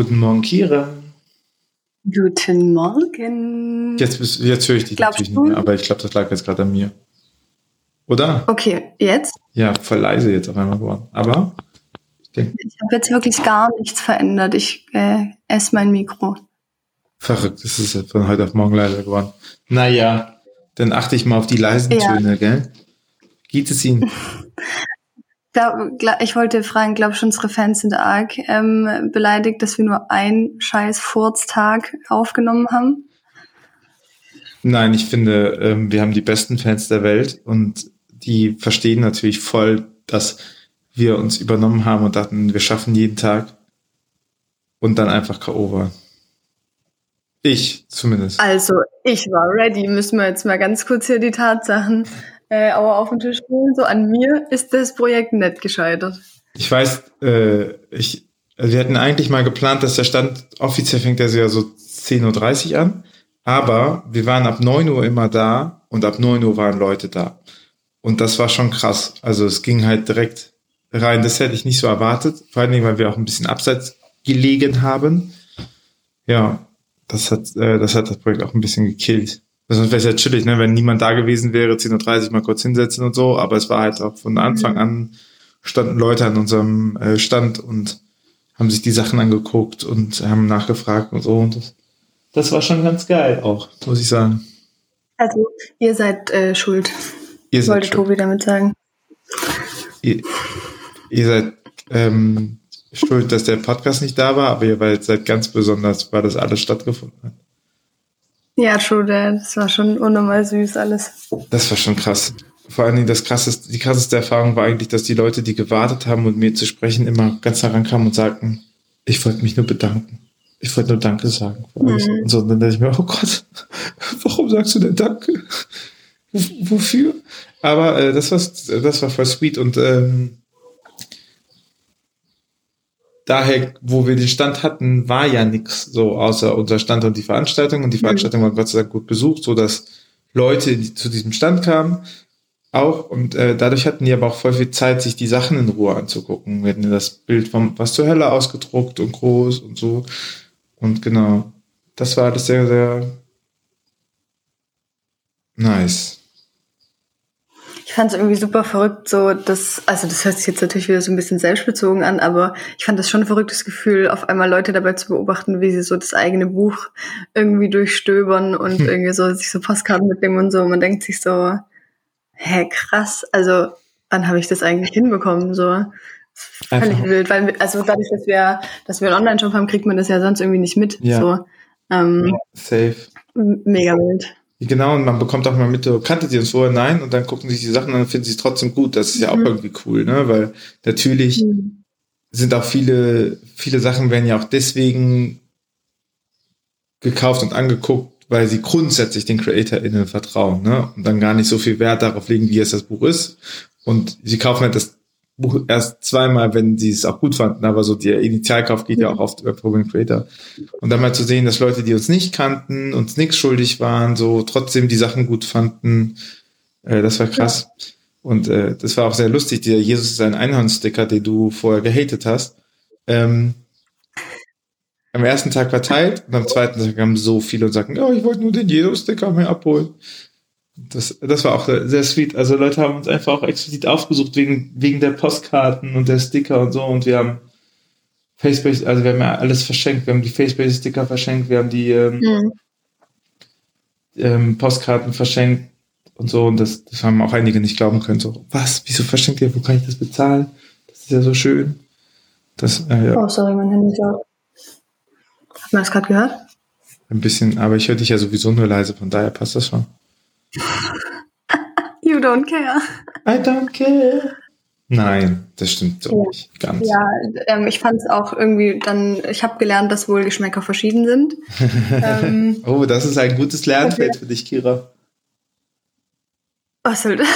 Guten Morgen, Kira. Guten Morgen. Jetzt, jetzt höre ich dich Glaubst natürlich du? nicht mehr, aber ich glaube, das lag jetzt gerade an mir. Oder? Okay, jetzt? Ja, voll leise jetzt auf einmal geworden. Aber ich denke, Ich habe jetzt wirklich gar nichts verändert. Ich äh, esse mein Mikro. verrückt, das ist von heute auf morgen leiser geworden. Naja, dann achte ich mal auf die leisen Ja. Töne, gell? Geht es Ihnen? Glaub, gla- ich wollte fragen, glaube schon unsere Fans sind arg ähm, beleidigt, dass wir nur einen scheiß Furztag aufgenommen haben. Nein, ich finde, ähm, wir haben die besten Fans der Welt und die verstehen natürlich voll, dass wir uns übernommen haben und dachten, wir schaffen jeden Tag und dann einfach K.O. waren. Ich zumindest. Also, ich war ready. Müssen wir jetzt mal ganz kurz hier die Tatsachen äh, aber auf den Tisch holen. So, an mir ist das Projekt nicht gescheitert. Ich weiß, äh, ich, also wir hatten eigentlich mal geplant, dass der Stand offiziell fängt der ja so 10.30 Uhr an, aber wir waren ab 9 Uhr immer da und ab 9 Uhr waren Leute da. Und das war schon krass. Also es ging halt direkt rein. Das hätte ich nicht so erwartet, vor allen Dingen, weil wir auch ein bisschen abseits gelegen haben. Ja, das hat, äh, das hat das Projekt auch ein bisschen gekillt. Sonst wäre es ja chillig, ne? wenn niemand da gewesen wäre, 10.30 Uhr mal kurz hinsetzen und so, aber es war halt auch von Anfang an standen Leute an unserem äh, Stand und haben sich die Sachen angeguckt und haben nachgefragt und so. Und das, das war schon ganz geil auch, muss ich sagen. Also, ihr seid äh, schuld, Ihr seid, wollte schuld. Tobi damit sagen. ihr, ihr seid ähm, schuld, dass der Podcast nicht da war, aber ihr seid, seid ganz besonders, weil das alles stattgefunden hat. Ja, true, der- das war schon unnormal süß alles. Das war schon krass. Vor allen Dingen das krasseste, die krasseste Erfahrung war eigentlich, dass die Leute, die gewartet haben, um mir zu sprechen, immer ganz herankamen und sagten, ich wollte mich nur bedanken. Ich wollte nur Danke sagen. Mhm. Und so, und dann dachte ich mir, oh Gott, warum sagst du denn Danke? W- Wofür? Aber äh, das, war, das war voll sweet und ähm, daher, wo wir den Stand hatten, war ja nichts so außer unser Stand und die Veranstaltung. Und die Veranstaltung war Gott sei Dank gut besucht, so dass Leute die zu diesem Stand kamen auch und äh, dadurch hatten die aber auch voll viel Zeit, sich die Sachen in Ruhe anzugucken. Wir hatten ja das Bild vom was zur Hölle ausgedruckt und groß und so. Und genau, das war alles sehr, sehr nice. Ich fand es irgendwie super verrückt, so dass, also das hört sich jetzt natürlich wieder so ein bisschen selbstbezogen an, aber ich fand das schon ein verrücktes Gefühl, auf einmal Leute dabei zu beobachten, wie sie so das eigene Buch irgendwie durchstöbern und Hm. irgendwie so sich so Postkarten mitnehmen und so. Und man denkt sich so, hä, krass, also wann habe ich das eigentlich hinbekommen? So völlig Einfach- wild, weil also dadurch, dass wir, dass wir einen Online-Shop haben, kriegt man das ja sonst irgendwie nicht mit. Ja. So ähm, Safe. mega wild. Genau, und man bekommt auch mal mit, oh, kanntet ihr uns vorher? Nein, und dann gucken sich die Sachen an und finden sie es trotzdem gut. Das ist ja auch Mhm. irgendwie cool, ne? Weil natürlich sind auch viele, viele Sachen werden ja auch deswegen gekauft und angeguckt, weil sie grundsätzlich den CreatorInnen vertrauen, ne? Und dann gar nicht so viel Wert darauf legen, wie es das Buch ist. Und sie kaufen halt das Buch erst zweimal, wenn sie es auch gut fanden, aber so der Initialkauf geht ja auch oft über Proven Creator. Und dann mal zu sehen, dass Leute, die uns nicht kannten, uns nichts schuldig waren, so trotzdem die Sachen gut fanden, äh, das war krass. Und äh, das war auch sehr lustig, dieser Jesus ist ein Einhornsticker, den du vorher gehatet hast. Ähm, am ersten Tag verteilt und am zweiten Tag kamen so viele und sagten, oh, ich wollte nur den Jesus-Sticker mehr abholen. Das, das war auch sehr sweet. Also Leute haben uns einfach auch explizit aufgesucht wegen, wegen der Postkarten und der Sticker und so. Und wir haben Facebase, also wir haben ja alles verschenkt. Wir haben die Facebase-Sticker verschenkt, wir haben die ähm, Mhm. ähm, Postkarten verschenkt und so. Und das, das haben auch einige nicht glauben können. So, was? Wieso verschenkt ihr? Wo kann ich das bezahlen? Das ist ja so schön. Das, äh, ja, Oh, sorry, mein Handy ist out. Hat man das gerade gehört? ein bisschen, aber ich höre dich ja sowieso nur leise, von daher passt das schon. You don't care. I don't care. Nein, das stimmt so Ja. nicht. Ganz. Ja, ähm, ich fand es auch irgendwie dann, ich habe gelernt, dass wohl Geschmäcker verschieden sind. ähm, Oh, das ist ein gutes Lernfeld für dich, Kira. was soll das?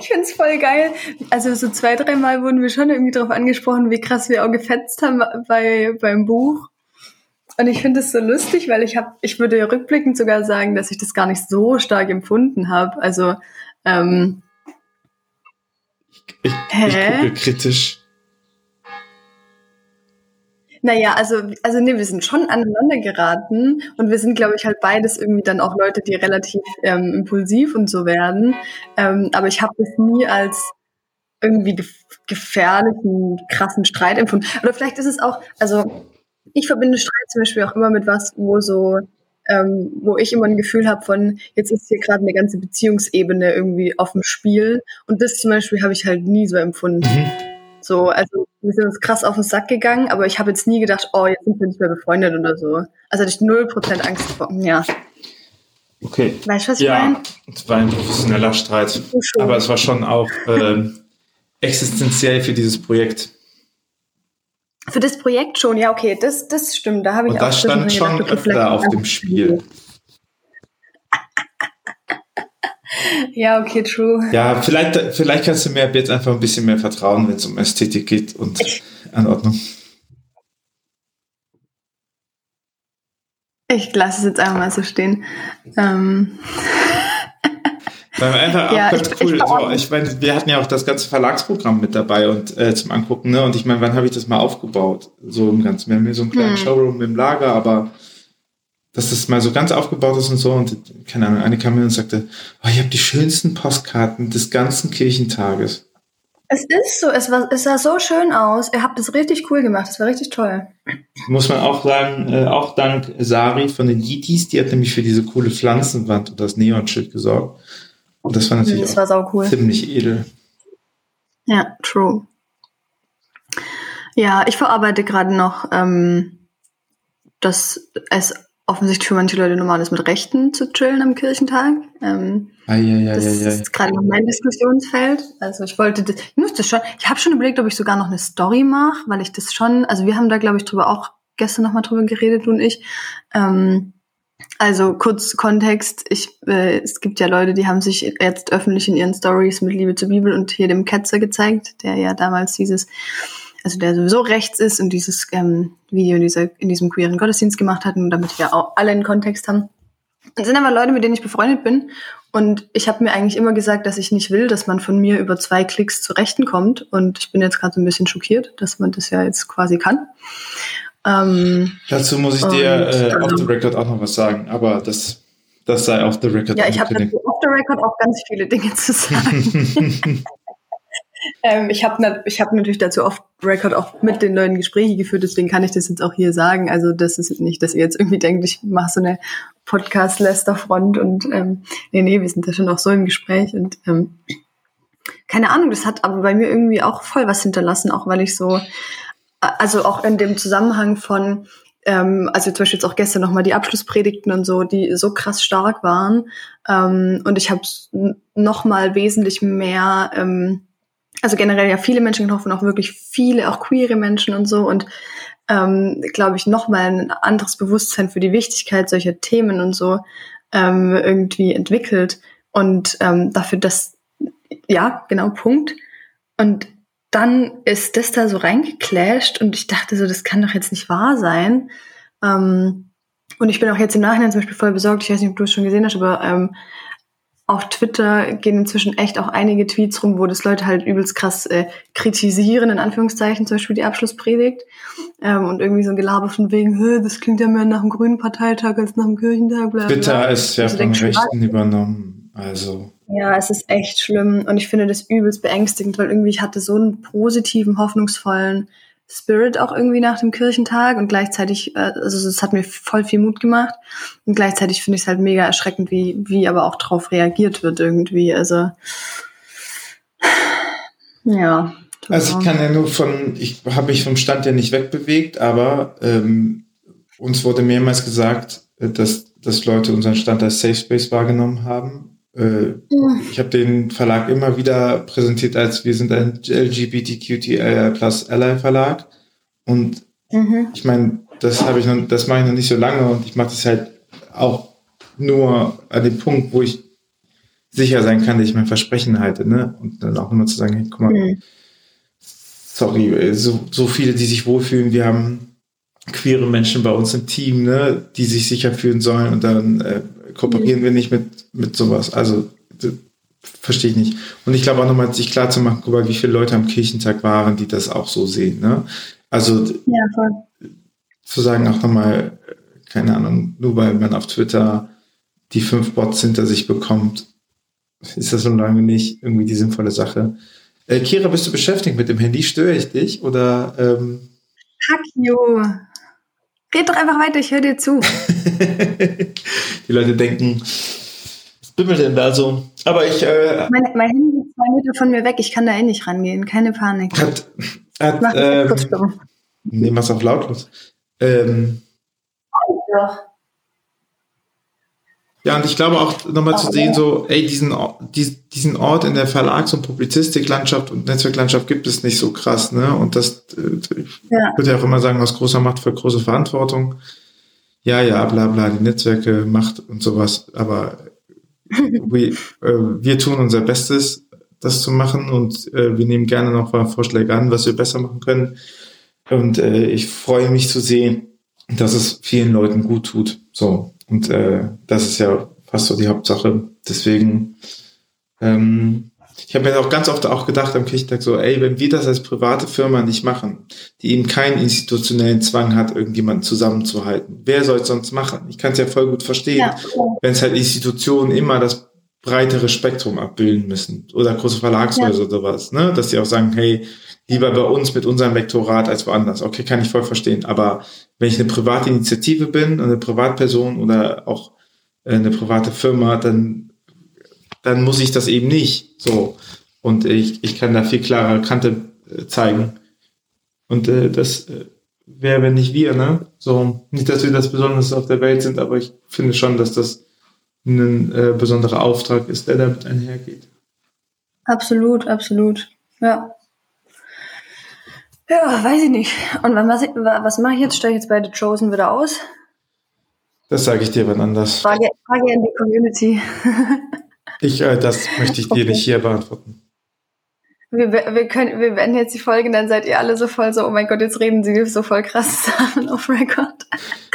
ich find's voll geil. Also so zwei, dreimal wurden wir schon irgendwie darauf angesprochen, wie krass wir auch gefetzt haben bei, beim Buch. Und ich finde es so lustig, weil ich habe, ich würde rückblickend sogar sagen, dass ich das gar nicht so stark empfunden habe. Also ähm, Ich, ich Hä? gucke kritisch. Naja, also, also nee, wir sind schon aneinander geraten und wir sind, glaube ich, halt beides irgendwie dann auch Leute, die relativ ähm, impulsiv und so werden. Ähm, aber ich habe das nie als irgendwie gef gefährlichen, krassen Streit empfunden. Oder vielleicht ist es auch, also ich verbinde Streit zum Beispiel auch immer mit was, wo so, ähm, wo ich immer ein Gefühl habe von, jetzt ist hier gerade eine ganze Beziehungsebene irgendwie auf dem Spiel. Und das zum Beispiel habe ich halt nie so empfunden. Mhm. So, also wir sind uns krass auf den Sack gegangen, aber ich habe jetzt nie gedacht, oh, jetzt sind wir nicht mehr befreundet oder so. Also hatte ich null Prozent Angst vor. Ja. Okay. Weißt du, was ich ja, meine? Es war ein professioneller Streit. Aber es war schon auch äh, existenziell für dieses Projekt. Für das Projekt schon, ja, okay, das, das stimmt. Da habe ich Und auch das stand schon gedacht, öfter auf dem Spiel. ja, okay, true. Ja, vielleicht, vielleicht kannst du mir jetzt einfach ein bisschen mehr vertrauen, wenn es um Ästhetik geht und Anordnung. Ich lasse es jetzt einfach mal so stehen. Ähm. Weil einfach ja, ich, cool. Ich, so, ich meine, wir hatten ja auch das ganze Verlagsprogramm mit dabei und äh, zum Angucken, ne? Und ich meine, wann habe ich das mal aufgebaut? So im Ganzen. Wir haben hier so einen kleinen hm. Showroom im Lager, aber dass das mal so ganz aufgebaut ist und so. Und keine Ahnung, eine kam mir und sagte, oh, ich habe die schönsten Postkarten des ganzen Kirchentages. Es ist so, es, war, es sah so schön aus. Ihr habt es richtig cool gemacht, es war richtig toll. Muss man auch sagen, äh, auch dank Sari von den Yeeties, die hat nämlich für diese coole Pflanzenwand und das Neonschild gesorgt. Und das war natürlich das war cool. ziemlich edel. Ja, true. Ja, ich verarbeite gerade noch, ähm, dass es offensichtlich für manche Leute normal ist, mit Rechten zu chillen am Kirchentag. Ähm, ai, ai, ai, das ist gerade noch mein Diskussionsfeld. Also ich wollte, das, ich das schon, ich habe schon überlegt, ob ich sogar noch eine Story mache, weil ich das schon, also wir haben da glaube ich drüber auch gestern nochmal drüber geredet, du und ich. Ähm, also kurz Kontext, ich, äh, es gibt ja Leute, die haben sich jetzt öffentlich in ihren Stories mit Liebe zur Bibel und hier dem Ketzer gezeigt, der ja damals dieses, also der sowieso rechts ist und dieses ähm, Video in, dieser, in diesem queeren Gottesdienst gemacht hat und damit wir auch alle einen Kontext haben. Das sind aber Leute, mit denen ich befreundet bin und ich habe mir eigentlich immer gesagt, dass ich nicht will, dass man von mir über zwei Klicks zu Rechten kommt und ich bin jetzt gerade so ein bisschen schockiert, dass man das ja jetzt quasi kann. Ähm, Dazu muss ich dir äh, off the record auch noch was sagen, aber das, das sei off the record. Ja, ich habe off the record auch ganz viele Dinge zu sagen. ähm, ich habe ich hab natürlich dazu off the record auch mit den Leuten Gespräche geführt, deswegen kann ich das jetzt auch hier sagen. Also das ist nicht, dass ihr jetzt irgendwie denkt, ich mache so eine Podcast-Lester-Front und ähm, nee, nee, wir sind da schon auch so im Gespräch und ähm, keine Ahnung, das hat aber bei mir irgendwie auch voll was hinterlassen, auch weil ich so also auch in dem Zusammenhang von, ähm, also zum Beispiel jetzt auch gestern nochmal die Abschlusspredigten und so, die so krass stark waren. Ähm, und ich habe nochmal wesentlich mehr, ähm, also generell ja viele Menschen getroffen, auch wirklich viele, auch queere Menschen und so. Und ähm, glaube ich, nochmal ein anderes Bewusstsein für die Wichtigkeit solcher Themen und so ähm, irgendwie entwickelt. Und ähm, dafür, dass, ja, genau, Punkt. Und dann ist das da so reingeclasht und ich dachte so, das kann doch jetzt nicht wahr sein. Ähm, und ich bin auch jetzt im Nachhinein zum Beispiel voll besorgt. Ich weiß nicht, ob du es schon gesehen hast, aber ähm, auf Twitter gehen inzwischen echt auch einige Tweets rum, wo das Leute halt übelst krass äh, kritisieren, in Anführungszeichen, zum Beispiel die Abschlusspredigt. Ähm, und irgendwie so ein Gelaber von wegen, das klingt ja mehr nach einem grünen Parteitag als nach einem Kirchentag. Bla, bla. Twitter ist ja also von Rechten übernommen. Also. Ja, es ist echt schlimm und ich finde das übelst beängstigend, weil irgendwie ich hatte so einen positiven, hoffnungsvollen Spirit auch irgendwie nach dem Kirchentag und gleichzeitig, äh, also es hat mir voll viel Mut gemacht und gleichzeitig finde ich es halt mega erschreckend, wie, wie aber auch drauf reagiert wird irgendwie. Also ja. Also ich kann ja nur von, ich habe mich vom Stand ja nicht wegbewegt, aber ähm, uns wurde mehrmals gesagt, äh, dass, dass Leute unseren Stand als Safe Space wahrgenommen haben äh, ich habe den Verlag immer wieder präsentiert als wir sind ein LGBTQTL plus Ally Verlag. Und mhm. ich meine, das habe ich noch, das mache ich noch nicht so lange und ich mache das halt auch nur an dem Punkt, wo ich sicher sein kann, dass ich mein Versprechen halte, ne? Und dann auch immer zu sagen, hey, guck mal, mhm. sorry, so, so viele, die sich wohlfühlen, wir haben queere Menschen bei uns im Team, ne, die sich sicher fühlen sollen und dann äh, kooperieren wir nicht mit, mit sowas. Also verstehe ich nicht. Und ich glaube auch nochmal, sich klar zu machen, guck mal, wie viele Leute am Kirchentag waren, die das auch so sehen. Ne? Also ja, zu sagen auch nochmal, keine Ahnung, nur weil man auf Twitter die fünf Bots hinter sich bekommt, ist das so lange nicht irgendwie die sinnvolle Sache. Äh, Kira, bist du beschäftigt mit dem Handy? Störe ich dich? Oder ähm Hack you. Red doch einfach weiter, ich höre dir zu. die Leute denken, was bimmelt denn da so? Aber ich. Äh, mein, mein Handy liegt zwei Meter von mir weg, ich kann da eh nicht rangehen, keine Panik. Hat, hat, Mach ähm, kurz wir es auf lautlos. Ähm, ja. Ja, und ich glaube auch nochmal zu sehen, so, ey, diesen, diesen Ort in der Verlags- und Publizistiklandschaft und Netzwerklandschaft gibt es nicht so krass, ne? Und das, äh, ich ja. würde ja auch immer sagen, aus großer Macht für große Verantwortung. Ja, ja, bla, bla, die Netzwerke, Macht und sowas, aber wir, äh, wir tun unser Bestes, das zu machen und äh, wir nehmen gerne noch mal Vorschläge an, was wir besser machen können. Und äh, ich freue mich zu sehen, dass es vielen Leuten gut tut. So. Und äh, das ist ja fast so die Hauptsache. Deswegen, ähm, ich habe mir auch ganz oft auch gedacht am Kirchtag so, ey, wenn wir das als private Firma nicht machen, die eben keinen institutionellen Zwang hat, irgendjemanden zusammenzuhalten, wer soll es sonst machen? Ich kann es ja voll gut verstehen, ja. wenn es halt Institutionen immer das breitere Spektrum abbilden müssen oder große Verlagshäuser ja. oder sowas, ne? dass die auch sagen, hey, lieber bei uns mit unserem Lektorat als woanders. Okay, kann ich voll verstehen. Aber wenn ich eine private Initiative bin, eine Privatperson oder auch äh, eine private Firma, dann, dann muss ich das eben nicht. So. Und ich, ich kann da viel klarer Kante äh, zeigen. Und äh, das äh, wäre, wenn nicht wir, ne? So, nicht, dass wir das Besonderste auf der Welt sind, aber ich finde schon, dass das ein äh, besonderer Auftrag ist, der damit einhergeht. Absolut, absolut. Ja. Ja, weiß ich nicht. Und was, was mache ich jetzt? Steige ich jetzt bei The Chosen wieder aus? Das sage ich dir wann anders. Frage, Frage an die Community. ich, äh, das möchte ich dir okay. nicht hier beantworten. Wir, wir, können, wir beenden jetzt die Folge, dann seid ihr alle so voll so, oh mein Gott, jetzt reden sie so voll krass Sachen auf Record.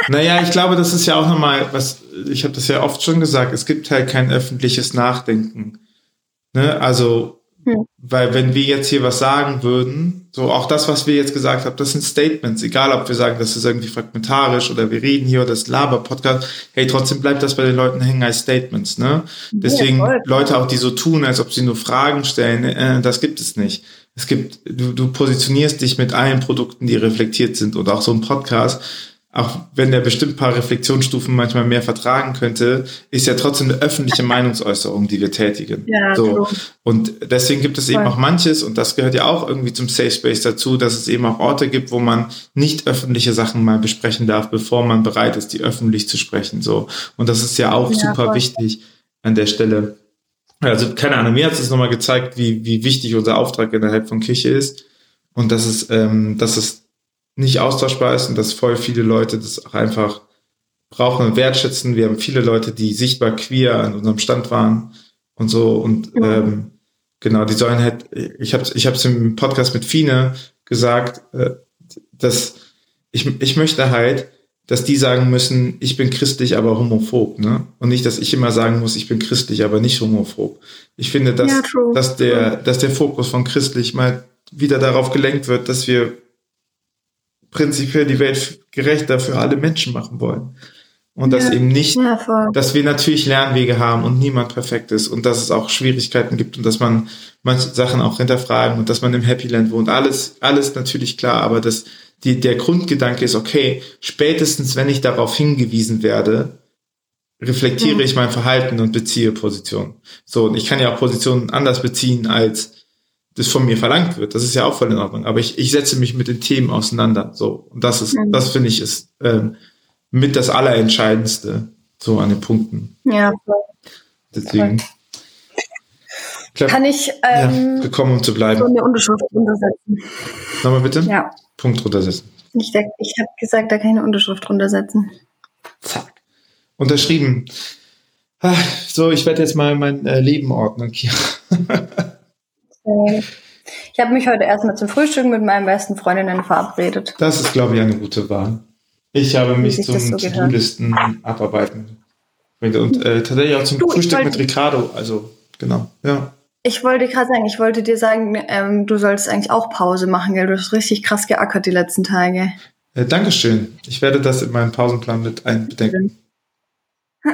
Naja, ich glaube, das ist ja auch nochmal, was, ich habe das ja oft schon gesagt, es gibt halt kein öffentliches Nachdenken. Ne? Also hm. Weil wenn wir jetzt hier was sagen würden, so auch das, was wir jetzt gesagt haben, das sind Statements, egal ob wir sagen, das ist irgendwie fragmentarisch oder wir reden hier oder das Laber-Podcast, hey, trotzdem bleibt das bei den Leuten hängen als Statements, ne? Deswegen ja, Leute auch, die so tun, als ob sie nur Fragen stellen, äh, das gibt es nicht. Es gibt, du, du positionierst dich mit allen Produkten, die reflektiert sind und auch so ein Podcast auch wenn der bestimmt paar Reflexionsstufen manchmal mehr vertragen könnte, ist ja trotzdem eine öffentliche Meinungsäußerung, die wir tätigen. Ja, so. Und deswegen gibt es eben auch manches, und das gehört ja auch irgendwie zum Safe Space dazu, dass es eben auch Orte gibt, wo man nicht öffentliche Sachen mal besprechen darf, bevor man bereit ist, die öffentlich zu sprechen. So. Und das ist ja auch ja, super voll. wichtig an der Stelle. Also, keine Ahnung, mir hat es nochmal gezeigt, wie, wie wichtig unser Auftrag innerhalb von Kirche ist. Und dass es, ähm, dass es nicht austauschbar ist und dass voll viele Leute das auch einfach brauchen und wertschätzen. Wir haben viele Leute, die sichtbar queer an unserem Stand waren und so und ja. ähm, genau, die sollen halt, ich habe ich es im Podcast mit Fine gesagt, äh, dass ich, ich möchte halt, dass die sagen müssen, ich bin christlich, aber homophob, ne? Und nicht, dass ich immer sagen muss, ich bin christlich, aber nicht homophob. Ich finde, dass, ja, dass der, dass der Fokus von christlich mal wieder darauf gelenkt wird, dass wir prinzipiell die Welt gerechter für alle Menschen machen wollen. Und ja. dass eben nicht, ja, dass wir natürlich Lernwege haben und niemand perfekt ist und dass es auch Schwierigkeiten gibt und dass man manche Sachen auch hinterfragen und dass man im Happy Land wohnt. Alles, alles natürlich klar, aber dass die, der Grundgedanke ist, okay, spätestens wenn ich darauf hingewiesen werde, reflektiere ja. ich mein Verhalten und beziehe Position. So, und ich kann ja auch Positionen anders beziehen als das von mir verlangt wird. Das ist ja auch voll in Ordnung. Aber ich, ich setze mich mit den Themen auseinander. So. Und das ist, mhm. das finde ich ist ähm, mit das Allerentscheidendste so an den Punkten. Ja, voll. Deswegen. Glaub, Kann ich ähm, ja, gekommen, um zu bleiben. So eine Unterschrift runtersetzen. Nochmal bitte? Ja. Punkt runtersetzen. Ich, ich habe gesagt, da kann ich eine Unterschrift runtersetzen. Zack. Unterschrieben. Ach, so, ich werde jetzt mal mein äh, Leben ordnen, Kira. Ich habe mich heute erstmal zum Frühstück mit meinen besten Freundinnen verabredet. Das ist, glaube ich, eine gute Wahl. Ich habe mich zum so To-Do-Listen abarbeiten. Und äh, tatsächlich auch zum du, Frühstück mit Ricardo. Also, genau, ja. Ich wollte gerade sagen, ich wollte dir sagen, ähm, du solltest eigentlich auch Pause machen, gell? Du hast richtig krass geackert die letzten Tage. Äh, Dankeschön. Ich werde das in meinen Pausenplan mit einbedenken.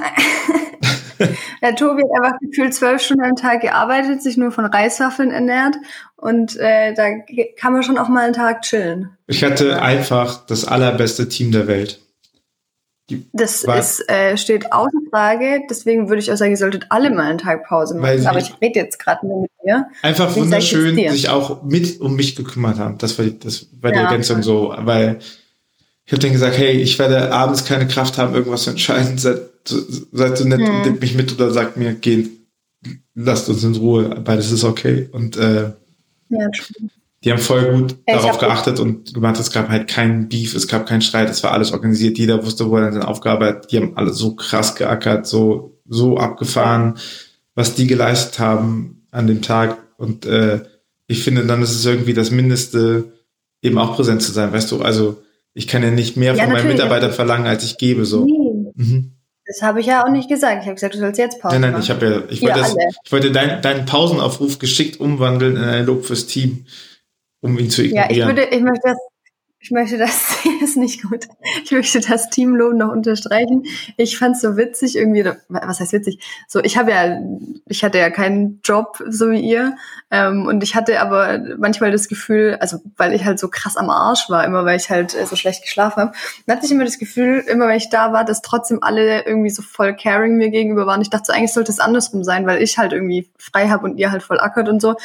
ja, Tobi hat einfach gefühlt zwölf Stunden am Tag gearbeitet, sich nur von Reiswaffeln ernährt und äh, da kann man schon auch mal einen Tag chillen. Ich hatte einfach das allerbeste Team der Welt. Die das ist, äh, steht außer Frage, deswegen würde ich auch sagen, ihr solltet alle mal einen Tag Pause machen. Aber ich rede jetzt gerade nur mit dir. Einfach wunderschön sich auch mit um mich gekümmert haben. Das war, die, das war die ja, Ergänzung so, weil ich habe denen gesagt, hey, ich werde abends keine Kraft haben, irgendwas zu entscheiden. Seid, seid so nett hm. und mich mit oder sagt mir, geht, lasst uns in Ruhe, beides ist okay. Und äh, ja, die haben voll gut ja, darauf geachtet und gemacht, es gab halt keinen Beef, es gab keinen Streit, es war alles organisiert, jeder wusste, wo er seine Aufgabe hat. Die haben alle so krass geackert, so, so abgefahren, was die geleistet haben an dem Tag. Und äh, ich finde, dann ist es irgendwie das Mindeste, eben auch präsent zu sein, weißt du, also ich kann ja nicht mehr ja, von meinen Mitarbeitern verlangen, als ich gebe. So. Nee. Mhm. Das habe ich ja auch nicht gesagt. Ich habe gesagt, du sollst jetzt Pause Nein, nein, ich habe ja, ich wollte, das, ich wollte dein, deinen Pausenaufruf geschickt umwandeln in ein Lob fürs Team, um ihn zu ignorieren. Ja, ich würde, ich möchte das ich möchte das, ist nicht gut. Ich möchte das Teamlohn noch unterstreichen. Ich fand es so witzig irgendwie, was heißt witzig? So, ich habe ja, ich hatte ja keinen Job, so wie ihr. Ähm, und ich hatte aber manchmal das Gefühl, also weil ich halt so krass am Arsch war, immer weil ich halt äh, so schlecht geschlafen habe, dann hatte ich immer das Gefühl, immer wenn ich da war, dass trotzdem alle irgendwie so voll caring mir gegenüber waren. Ich dachte so, eigentlich sollte es andersrum sein, weil ich halt irgendwie frei habe und ihr halt voll ackert und so.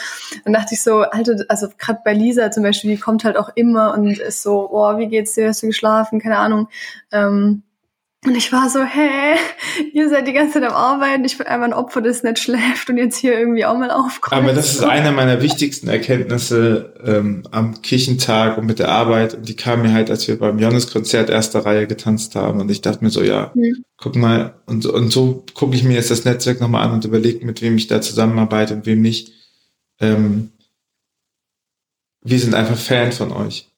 Dann dachte ich so, Alter, also gerade bei Lisa zum Beispiel, die kommt halt auch immer und ist so, oh, wie geht's dir, hast du geschlafen, keine Ahnung. Ähm, und ich war so, hä, ihr seid die ganze Zeit am Arbeiten, ich bin einfach ein Opfer, das nicht schläft und jetzt hier irgendwie auch mal aufkommt. Aber das ist eine meiner wichtigsten Erkenntnisse ähm, am Kirchentag und mit der Arbeit. Und die kam mir halt, als wir beim Johannes-Konzert erster Reihe getanzt haben. Und ich dachte mir so, ja, mhm. guck mal, und, und so gucke ich mir jetzt das Netzwerk nochmal an und überlege, mit wem ich da zusammenarbeite und wem nicht. Ähm, wir sind einfach Fan von euch.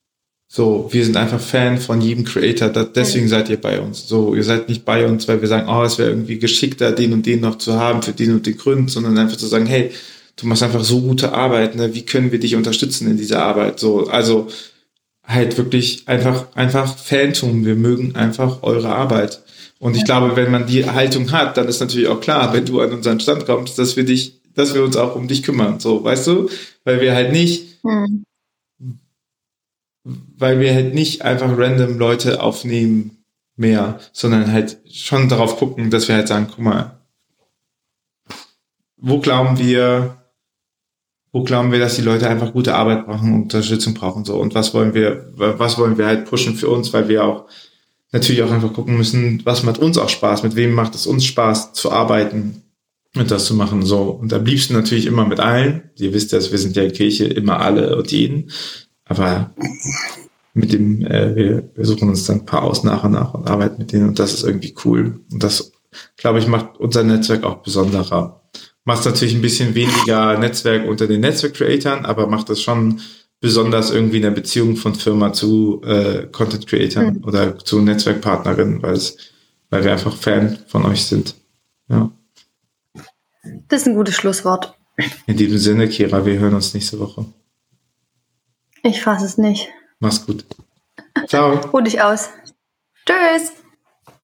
So, wir sind einfach Fan von jedem Creator, das, deswegen seid ihr bei uns. So, ihr seid nicht bei uns, weil wir sagen, oh, es wäre irgendwie geschickter, den und den noch zu haben für den und den Grund, sondern einfach zu sagen, hey, du machst einfach so gute Arbeit, ne? wie können wir dich unterstützen in dieser Arbeit? So, also halt wirklich einfach, einfach Fantum. Wir mögen einfach eure Arbeit. Und ich glaube, wenn man die Haltung hat, dann ist natürlich auch klar, wenn du an unseren Stand kommst, dass wir dich, dass wir uns auch um dich kümmern. So, weißt du? Weil wir halt nicht, hm weil wir halt nicht einfach random Leute aufnehmen mehr, sondern halt schon darauf gucken, dass wir halt sagen, guck mal, wo glauben wir, wo glauben wir, dass die Leute einfach gute Arbeit brauchen, Unterstützung brauchen so. Und was wollen wir, was wollen wir halt pushen für uns, weil wir auch natürlich auch einfach gucken müssen, was macht uns auch Spaß, mit wem macht es uns Spaß zu arbeiten und das zu machen so. Und am liebsten natürlich immer mit allen. Ihr wisst ja, wir sind ja Kirche immer alle und jeden, aber mit dem, äh, wir, wir suchen uns dann ein paar aus nach und nach und arbeiten mit denen und das ist irgendwie cool. Und das, glaube ich, macht unser Netzwerk auch besonderer. Macht natürlich ein bisschen weniger Netzwerk unter den Netzwerk-Creatoren, aber macht das schon besonders irgendwie in der Beziehung von Firma zu äh, Content-Creatoren mhm. oder zu Netzwerkpartnerinnen, weil es, weil wir einfach Fan von euch sind. Ja. Das ist ein gutes Schlusswort. In diesem Sinne, Kira, wir hören uns nächste Woche. Ich fasse es nicht. Mach's gut. Ciao. Ruh dich aus. Tschüss.